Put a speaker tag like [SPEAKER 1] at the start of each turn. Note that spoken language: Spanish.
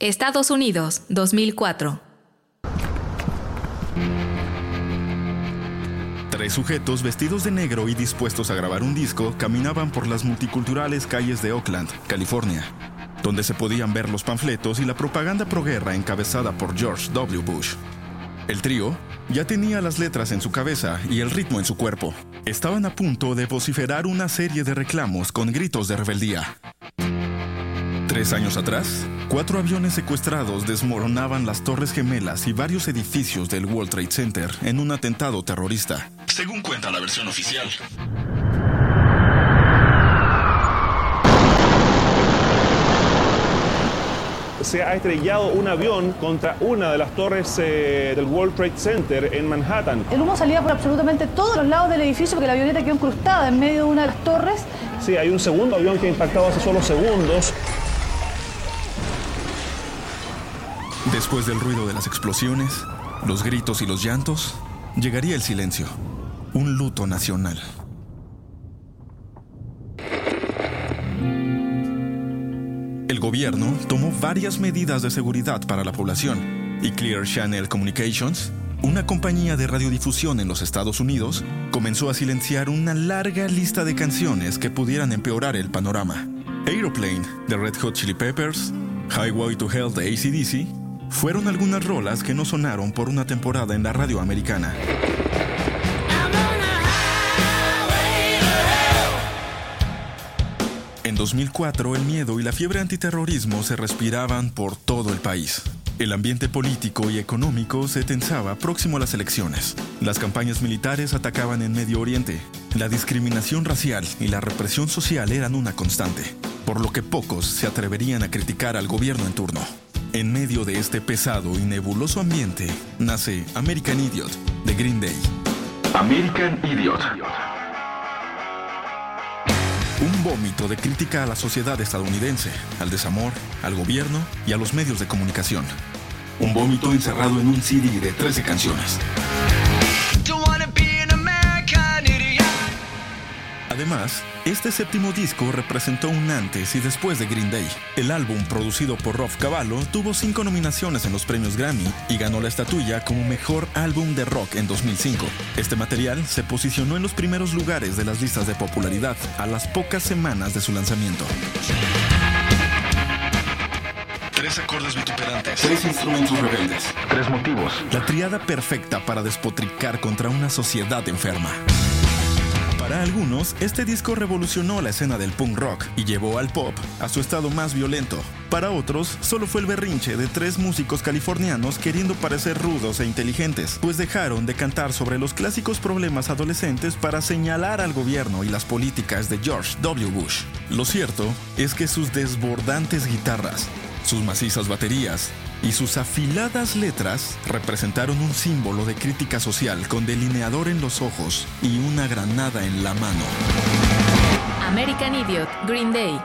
[SPEAKER 1] Estados Unidos, 2004.
[SPEAKER 2] Tres sujetos vestidos de negro y dispuestos a grabar un disco caminaban por las multiculturales calles de Oakland, California, donde se podían ver los panfletos y la propaganda proguerra encabezada por George W. Bush. El trío ya tenía las letras en su cabeza y el ritmo en su cuerpo. Estaban a punto de vociferar una serie de reclamos con gritos de rebeldía. Tres años atrás, cuatro aviones secuestrados desmoronaban las Torres Gemelas y varios edificios del World Trade Center en un atentado terrorista, según cuenta la versión oficial.
[SPEAKER 3] se ha estrellado un avión contra una de las torres eh, del World Trade Center en Manhattan.
[SPEAKER 4] El humo salía por absolutamente todos los lados del edificio porque la avioneta quedó incrustada en medio de una de las torres.
[SPEAKER 3] Sí, hay un segundo avión que ha impactado hace solo segundos.
[SPEAKER 2] Después del ruido de las explosiones, los gritos y los llantos, llegaría el silencio, un luto nacional. El gobierno tomó varias medidas de seguridad para la población y Clear Channel Communications, una compañía de radiodifusión en los Estados Unidos, comenzó a silenciar una larga lista de canciones que pudieran empeorar el panorama. Aeroplane de Red Hot Chili Peppers, Highway to Hell de ACDC, fueron algunas rolas que no sonaron por una temporada en la radio americana. En 2004, el miedo y la fiebre antiterrorismo se respiraban por todo el país. El ambiente político y económico se tensaba próximo a las elecciones. Las campañas militares atacaban en Medio Oriente. La discriminación racial y la represión social eran una constante, por lo que pocos se atreverían a criticar al gobierno en turno. En medio de este pesado y nebuloso ambiente, nace American Idiot de Green Day. American Idiot. Un vómito de crítica a la sociedad estadounidense, al desamor, al gobierno y a los medios de comunicación. Un vómito encerrado en un CD de 13 canciones. Además, este séptimo disco representó un antes y después de Green Day. El álbum, producido por Rob Cavallo, tuvo cinco nominaciones en los premios Grammy y ganó la estatuilla como mejor álbum de rock en 2005. Este material se posicionó en los primeros lugares de las listas de popularidad a las pocas semanas de su lanzamiento. Tres acordes vituperantes. Tres instrumentos rebeldes. Tres motivos. La triada perfecta para despotricar contra una sociedad enferma. Para algunos, este disco revolucionó la escena del punk rock y llevó al pop a su estado más violento. Para otros, solo fue el berrinche de tres músicos californianos queriendo parecer rudos e inteligentes, pues dejaron de cantar sobre los clásicos problemas adolescentes para señalar al gobierno y las políticas de George W. Bush. Lo cierto es que sus desbordantes guitarras, sus macizas baterías y sus afiladas letras representaron un símbolo de crítica social con delineador en los ojos y una granada en la mano.
[SPEAKER 1] American Idiot, Green Day,